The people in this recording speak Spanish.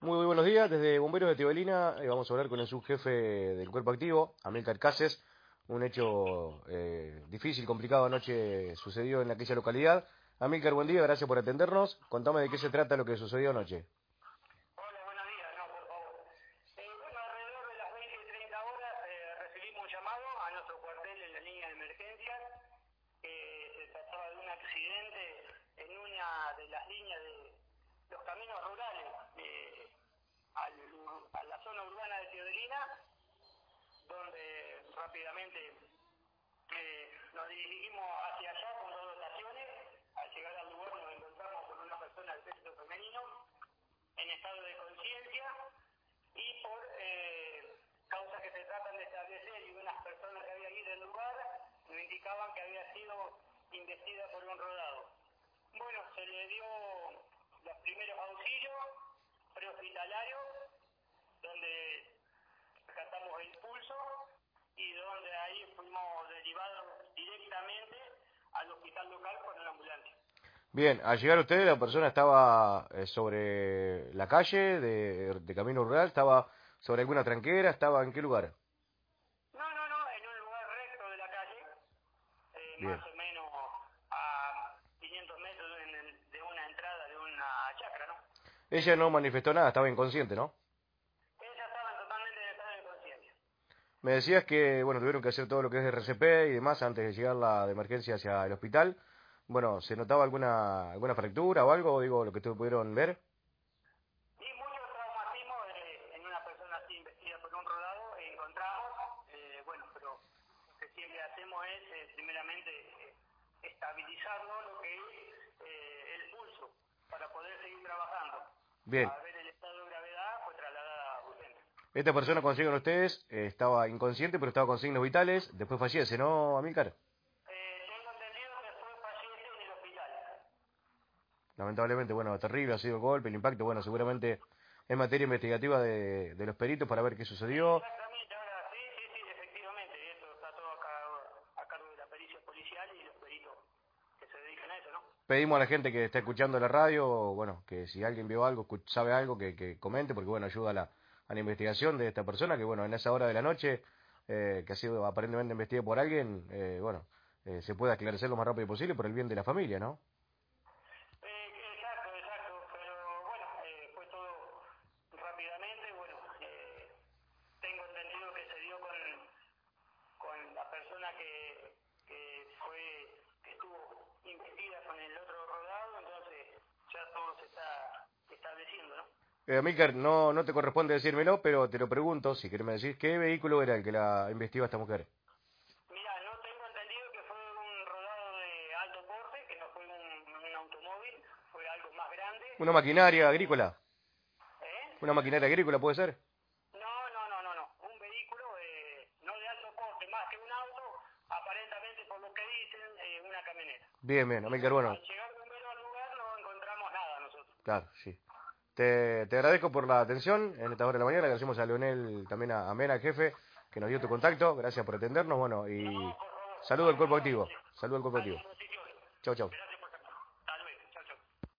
Muy buenos días, desde Bomberos de Tibelina eh, vamos a hablar con el subjefe del Cuerpo Activo, Amílcar Cases. Un hecho eh, difícil, complicado anoche sucedió en aquella localidad. Amílcar, buen día, gracias por atendernos. Contame de qué se trata lo que sucedió anoche. Hola, buenos días, no, por favor. Eh, alrededor de las 20 y 30 horas eh, recibimos un llamado a nuestro cuartel en la línea de emergencias se trataba de un accidente en una de las líneas de los caminos rurales al, a la zona urbana de Teodolina, donde rápidamente eh, nos dirigimos hacia allá con dos dotaciones. Al llegar al lugar nos encontramos con una persona del sexo femenino en estado de conciencia y por eh, causas que se tratan de establecer y unas personas que había ido al lugar nos indicaban que había sido investida por un rodado. Bueno, se le dio los primeros auxilios prehospitalarios, donde rescatamos el pulso y donde ahí fuimos derivados directamente al hospital local con una ambulancia. Bien, al llegar ustedes la persona estaba eh, sobre la calle de, de camino rural, estaba sobre alguna tranquera, estaba en qué lugar? No, no, no, en un lugar recto de la calle, eh, Bien. más o menos a 500 metros en el- de una entrada de una chacra, ¿no? Ella no manifestó nada, estaba inconsciente, ¿no? Ella estaba totalmente en estado de conciencia. Me decías que, bueno, tuvieron que hacer todo lo que es de RCP y demás antes de llegar la de emergencia hacia el hospital. Bueno, ¿se notaba alguna alguna fractura o algo? Digo, lo que ustedes pudieron ver. Y muchos traumatismos eh, en una persona así investida por un rodado eh, encontramos, eh, bueno, pero lo que siempre hacemos es, eh, primeramente, eh, estabilizarlo lo que es eh, el pulso, para poder. Bien. A ver el estado de gravedad, fue trasladada a urgencia. Esta persona, como siguen ustedes, eh, estaba inconsciente, pero estaba con signos vitales. Después fallece, ¿no, Amílcar? Eh, en. Lamentablemente, bueno, terrible ha sido el golpe, el impacto. Bueno, seguramente es materia investigativa de, de los peritos para ver qué sucedió. Exactamente, ahora sí, sí, sí, efectivamente, eso está todo a cargo, a cargo de la pericia policial y los peritos que se dedican a eso, ¿no? Pedimos a la gente que está escuchando la radio, bueno, que si alguien vio algo, sabe algo, que, que comente, porque bueno, ayuda a la, a la investigación de esta persona, que bueno, en esa hora de la noche, eh, que ha sido aparentemente investigada por alguien, eh, bueno, eh, se pueda esclarecer lo más rápido posible por el bien de la familia, ¿no? Eh, exacto, exacto, pero bueno, eh, fue todo rápidamente, bueno, eh, tengo entendido que se dio con, con la persona que, que fue, que estuvo investida con el otro rodado, entonces ya todo se está estableciendo, ¿no? Eh, Amílcar, no, no te corresponde decírmelo, pero te lo pregunto, si querés me decís, ¿qué vehículo era el que la investigó esta mujer? Mira, no tengo entendido que fue un rodado de alto porte, que no fue un, un automóvil, fue algo más grande. ¿Una maquinaria agrícola? ¿Eh? ¿Una maquinaria agrícola puede ser? No, no, no, no, no. Un vehículo eh, no de alto porte, más que un auto, aparentemente por lo que dicen, eh, una camioneta. Bien, bien, Amílcar, bueno, Al llegar primero al lugar no encontramos nada nosotros. Claro, sí. Te, agradezco por la atención en esta hora de la mañana. Agradecemos a Leonel, también a, a Mena, jefe, que nos dio tu contacto. Gracias por atendernos. Bueno, y saludo al cuerpo activo. Saludo al cuerpo activo. Chau, chau.